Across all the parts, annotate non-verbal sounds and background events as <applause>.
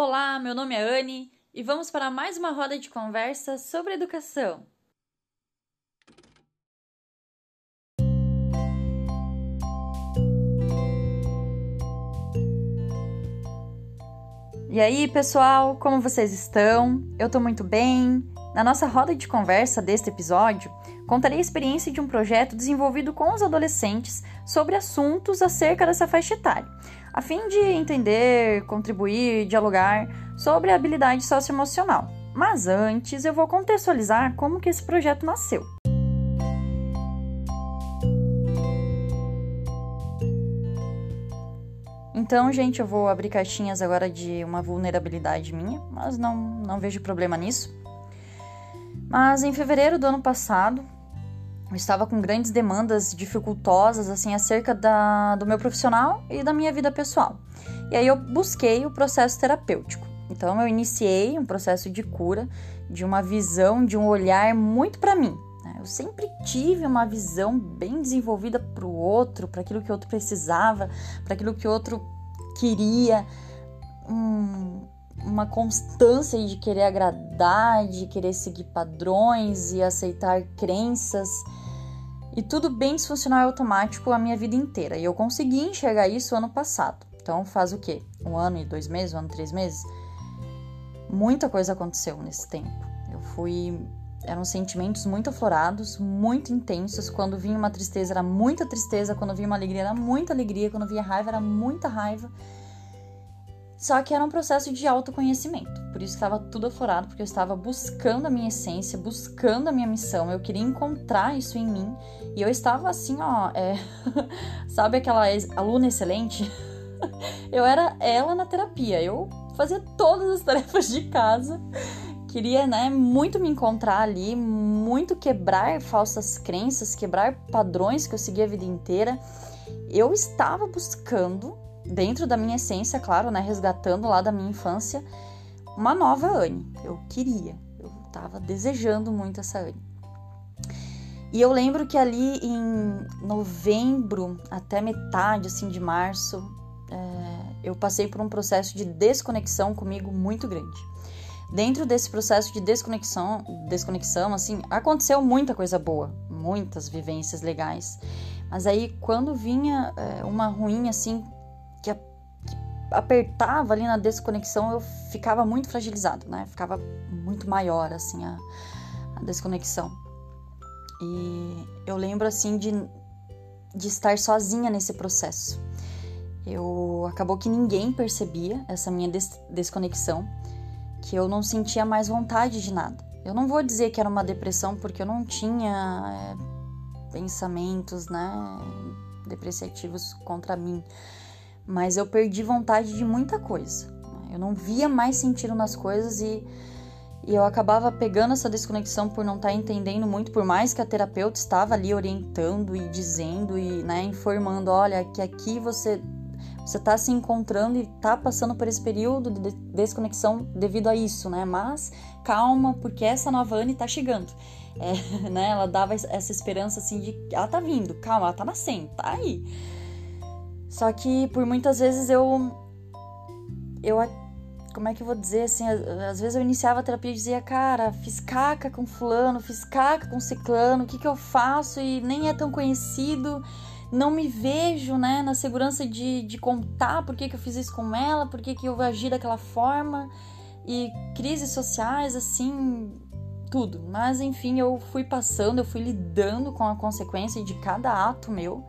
Olá, meu nome é Anne e vamos para mais uma roda de conversa sobre educação. E aí, pessoal, como vocês estão? Eu tô muito bem. Na nossa roda de conversa deste episódio, contarei a experiência de um projeto desenvolvido com os adolescentes sobre assuntos acerca dessa faixa etária, a fim de entender, contribuir, dialogar sobre a habilidade socioemocional. Mas antes, eu vou contextualizar como que esse projeto nasceu. Então, gente, eu vou abrir caixinhas agora de uma vulnerabilidade minha, mas não, não vejo problema nisso. Mas em fevereiro do ano passado, eu estava com grandes demandas dificultosas assim acerca da, do meu profissional e da minha vida pessoal. E aí eu busquei o processo terapêutico. Então eu iniciei um processo de cura, de uma visão, de um olhar muito para mim. Né? Eu sempre tive uma visão bem desenvolvida para o outro, para aquilo que o outro precisava, para aquilo que o outro queria. Hum, uma constância de querer agradar, de querer seguir padrões e aceitar crenças. E tudo bem disfuncional e automático a minha vida inteira. E eu consegui enxergar isso ano passado. Então faz o quê? Um ano e dois meses, um ano e três meses? Muita coisa aconteceu nesse tempo. Eu fui. Eram sentimentos muito aflorados, muito intensos. Quando vinha uma tristeza, era muita tristeza. Quando vinha uma alegria, era muita alegria. Quando vinha raiva, era muita raiva. Só que era um processo de autoconhecimento. Por isso estava tudo aflorado, porque eu estava buscando a minha essência, buscando a minha missão. Eu queria encontrar isso em mim. E eu estava assim, ó. É... <laughs> Sabe aquela aluna excelente? <laughs> eu era ela na terapia. Eu fazia todas as <laughs> tarefas de casa. Queria, né, muito me encontrar ali, muito quebrar falsas crenças, quebrar padrões que eu seguia a vida inteira. Eu estava buscando dentro da minha essência, claro, né, resgatando lá da minha infância, uma nova Anne. Eu queria, eu tava desejando muito essa Anne. E eu lembro que ali em novembro até metade assim de março, é, eu passei por um processo de desconexão comigo muito grande. Dentro desse processo de desconexão, desconexão, assim, aconteceu muita coisa boa, muitas vivências legais. Mas aí quando vinha é, uma ruim assim que, que apertava ali na desconexão, eu ficava muito fragilizado, né? Ficava muito maior, assim, a, a desconexão. E eu lembro, assim, de, de estar sozinha nesse processo. Eu acabou que ninguém percebia essa minha des desconexão, que eu não sentia mais vontade de nada. Eu não vou dizer que era uma depressão porque eu não tinha é, pensamentos, né, depreciativos contra mim, mas eu perdi vontade de muita coisa. Eu não via mais sentido nas coisas e, e eu acabava pegando essa desconexão por não estar tá entendendo muito, por mais que a terapeuta estava ali orientando e dizendo e né, informando, olha, que aqui você você está se encontrando e está passando por esse período de desconexão devido a isso, né? Mas calma, porque essa nova Anne está chegando. É, <laughs> né? Ela dava essa esperança assim de ela tá vindo, calma, ela tá nascendo, tá aí. Só que por muitas vezes eu. Eu. Como é que eu vou dizer assim? Às vezes eu iniciava a terapia e dizia, cara, fiz caca com fulano, fiz caca com ciclano, o que, que eu faço? E nem é tão conhecido, não me vejo, né, na segurança de, de contar por que, que eu fiz isso com ela, por que, que eu agi daquela forma. E crises sociais, assim, tudo. Mas enfim, eu fui passando, eu fui lidando com a consequência de cada ato meu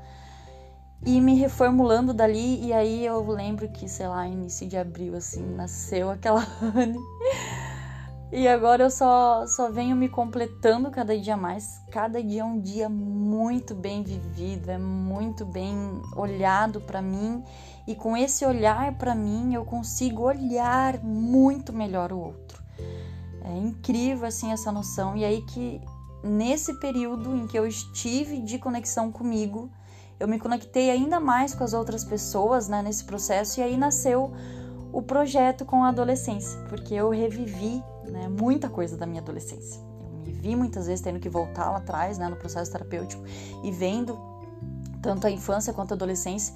e me reformulando dali. E aí eu lembro que, sei lá, início de abril, assim, nasceu aquela <laughs> Anne. E agora eu só, só venho me completando cada dia mais. Cada dia é um dia muito bem vivido, é muito bem olhado para mim. E com esse olhar para mim, eu consigo olhar muito melhor o outro. É incrível assim essa noção. E aí que nesse período em que eu estive de conexão comigo, eu me conectei ainda mais com as outras pessoas né, nesse processo e aí nasceu o projeto com a adolescência, porque eu revivi né, muita coisa da minha adolescência. Eu me vi muitas vezes tendo que voltar lá atrás né, no processo terapêutico e vendo tanto a infância quanto a adolescência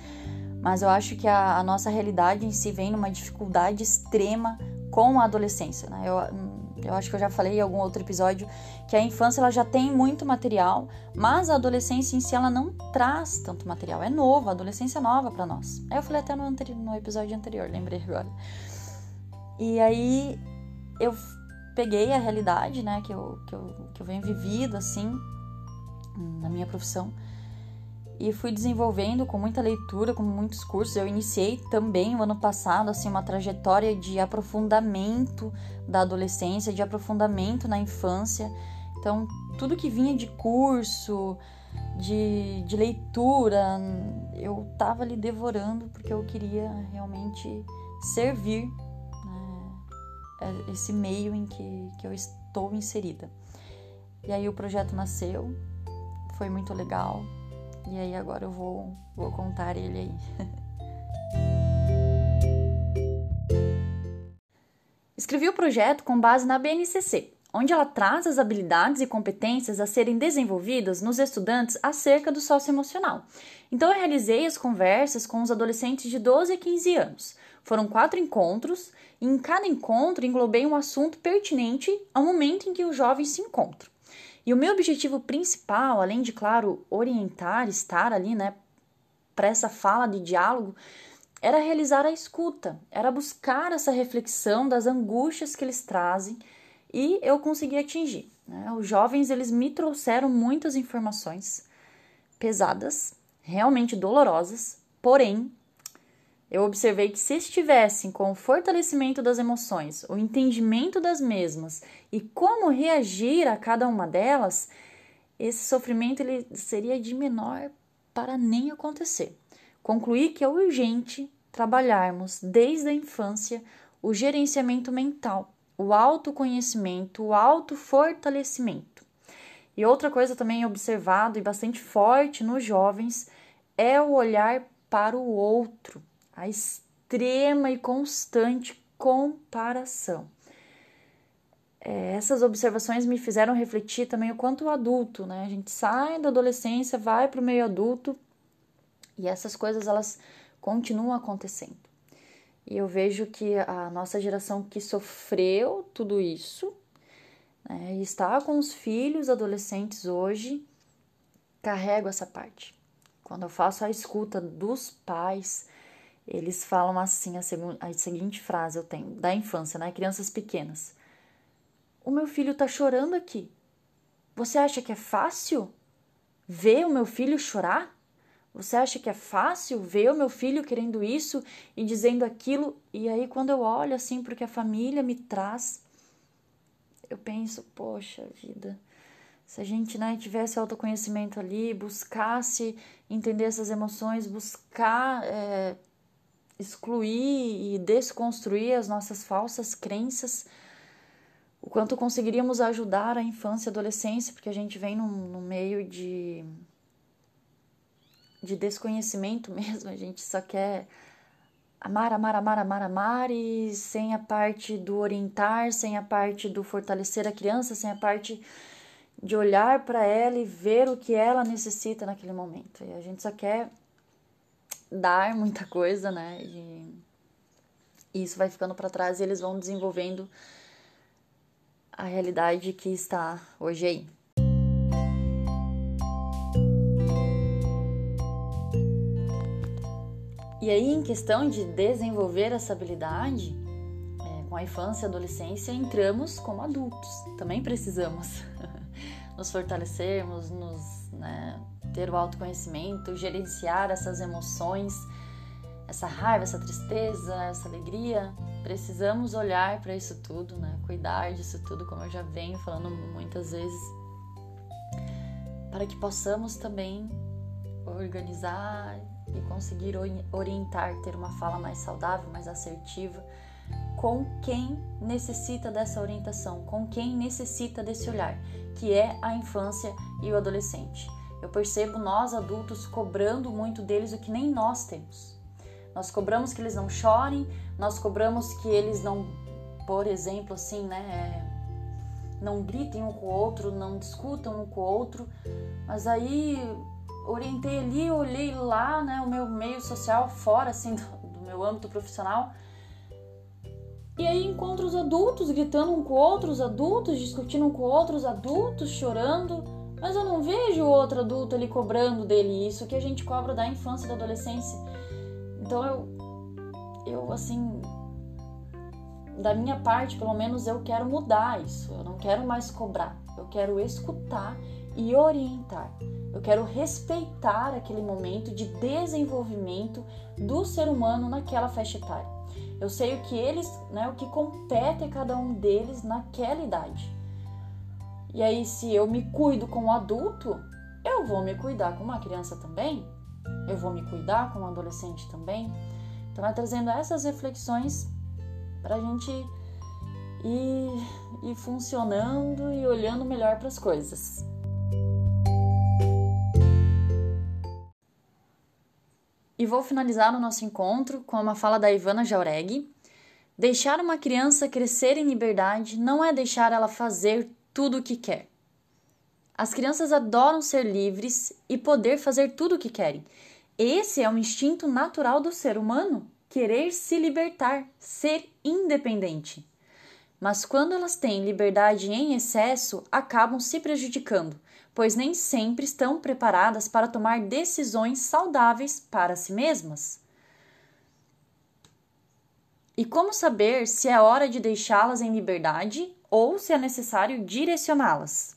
Mas eu acho que a, a nossa realidade em si vem numa dificuldade extrema com a adolescência. Né? Eu, eu acho que eu já falei em algum outro episódio que a infância ela já tem muito material, mas a adolescência em si ela não traz tanto material. É novo, a adolescência é nova para nós. Aí eu falei até no, no episódio anterior, lembrei agora. E aí eu peguei a realidade, né, que eu, que eu, que eu venho vivido assim na minha profissão e fui desenvolvendo com muita leitura, com muitos cursos. Eu iniciei também o ano passado assim uma trajetória de aprofundamento da adolescência, de aprofundamento na infância. Então, tudo que vinha de curso, de, de leitura, eu estava ali devorando porque eu queria realmente servir né, esse meio em que, que eu estou inserida. E aí o projeto nasceu, foi muito legal, e aí agora eu vou, vou contar ele aí. <laughs> Escrevi o projeto com base na BNCC, onde ela traz as habilidades e competências a serem desenvolvidas nos estudantes acerca do socioemocional. Então eu realizei as conversas com os adolescentes de 12 a 15 anos. Foram quatro encontros e em cada encontro englobei um assunto pertinente ao momento em que os jovens se encontram. E o meu objetivo principal, além de, claro, orientar, estar ali, né, para essa fala de diálogo, era realizar a escuta, era buscar essa reflexão das angústias que eles trazem e eu consegui atingir. Né? Os jovens eles me trouxeram muitas informações pesadas, realmente dolorosas, porém eu observei que se estivessem com o fortalecimento das emoções, o entendimento das mesmas e como reagir a cada uma delas, esse sofrimento ele seria de menor para nem acontecer. Concluí que é urgente trabalharmos desde a infância o gerenciamento mental, o autoconhecimento, o autofortalecimento. E outra coisa também observado e bastante forte nos jovens é o olhar para o outro a extrema e constante comparação. É, essas observações me fizeram refletir também o quanto o adulto, né? A gente sai da adolescência, vai para o meio adulto e essas coisas elas continuam acontecendo. E eu vejo que a nossa geração que sofreu tudo isso né, está com os filhos adolescentes hoje, carrego essa parte. Quando eu faço a escuta dos pais, eles falam assim, a, a seguinte frase eu tenho, da infância, né? Crianças pequenas. O meu filho tá chorando aqui. Você acha que é fácil ver o meu filho chorar? Você acha que é fácil ver o meu filho querendo isso e dizendo aquilo? E aí, quando eu olho assim porque a família me traz, eu penso, poxa vida, se a gente né, tivesse autoconhecimento ali, buscasse entender essas emoções, buscar é, excluir e desconstruir as nossas falsas crenças, o quanto conseguiríamos ajudar a infância e adolescência, porque a gente vem num, num meio de, de desconhecimento <laughs> mesmo, a gente só quer amar, amar, amar, amar, amar, e sem a parte do orientar, sem a parte do fortalecer a criança, sem a parte de olhar para ela e ver o que ela necessita naquele momento. E a gente só quer dar muita coisa, né? E, isso vai ficando para trás e eles vão desenvolvendo a realidade que está hoje aí. E aí, em questão de desenvolver essa habilidade, é, com a infância e adolescência, entramos como adultos. Também precisamos <laughs> nos fortalecermos, nos né, ter o autoconhecimento, gerenciar essas emoções, essa raiva, essa tristeza, essa alegria. Precisamos olhar para isso tudo, né? Cuidar disso tudo, como eu já venho falando muitas vezes, para que possamos também organizar e conseguir orientar, ter uma fala mais saudável, mais assertiva com quem necessita dessa orientação, com quem necessita desse olhar, que é a infância e o adolescente. Eu percebo nós adultos cobrando muito deles o que nem nós temos. Nós cobramos que eles não chorem, nós cobramos que eles não, por exemplo, assim, né, não gritem um com o outro, não discutam um com o outro, mas aí orientei ali, olhei lá, né, o meu meio social fora, assim, do, do meu âmbito profissional. E aí encontro os adultos gritando um com outros, adultos discutindo um com outros, adultos chorando, mas eu não vejo outro adulto ali cobrando dele isso que a gente cobra da infância e da adolescência. Então eu, eu assim, da minha parte, pelo menos eu quero mudar isso. Eu não quero mais cobrar. Eu quero escutar e orientar. Eu quero respeitar aquele momento de desenvolvimento do ser humano naquela faixa etária. Eu sei o que eles, né, o que compete a cada um deles naquela idade. E aí, se eu me cuido como adulto, eu vou me cuidar como uma criança também. Eu vou me cuidar como um adolescente também. Então, é trazendo essas reflexões para a gente ir, ir funcionando e olhando melhor para as coisas. E vou finalizar o nosso encontro com uma fala da Ivana Jauregui. Deixar uma criança crescer em liberdade não é deixar ela fazer tudo o que quer. As crianças adoram ser livres e poder fazer tudo o que querem. Esse é um instinto natural do ser humano querer se libertar, ser independente. Mas quando elas têm liberdade em excesso, acabam se prejudicando, pois nem sempre estão preparadas para tomar decisões saudáveis para si mesmas. E como saber se é hora de deixá-las em liberdade ou se é necessário direcioná-las?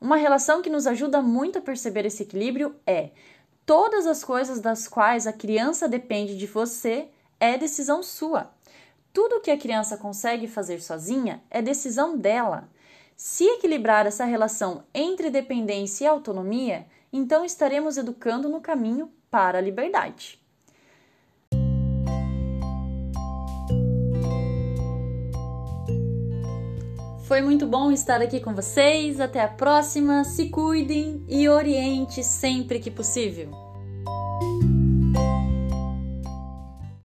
Uma relação que nos ajuda muito a perceber esse equilíbrio é todas as coisas das quais a criança depende de você é decisão sua. Tudo que a criança consegue fazer sozinha é decisão dela. Se equilibrar essa relação entre dependência e autonomia, então estaremos educando no caminho para a liberdade. Foi muito bom estar aqui com vocês. Até a próxima. Se cuidem e oriente sempre que possível.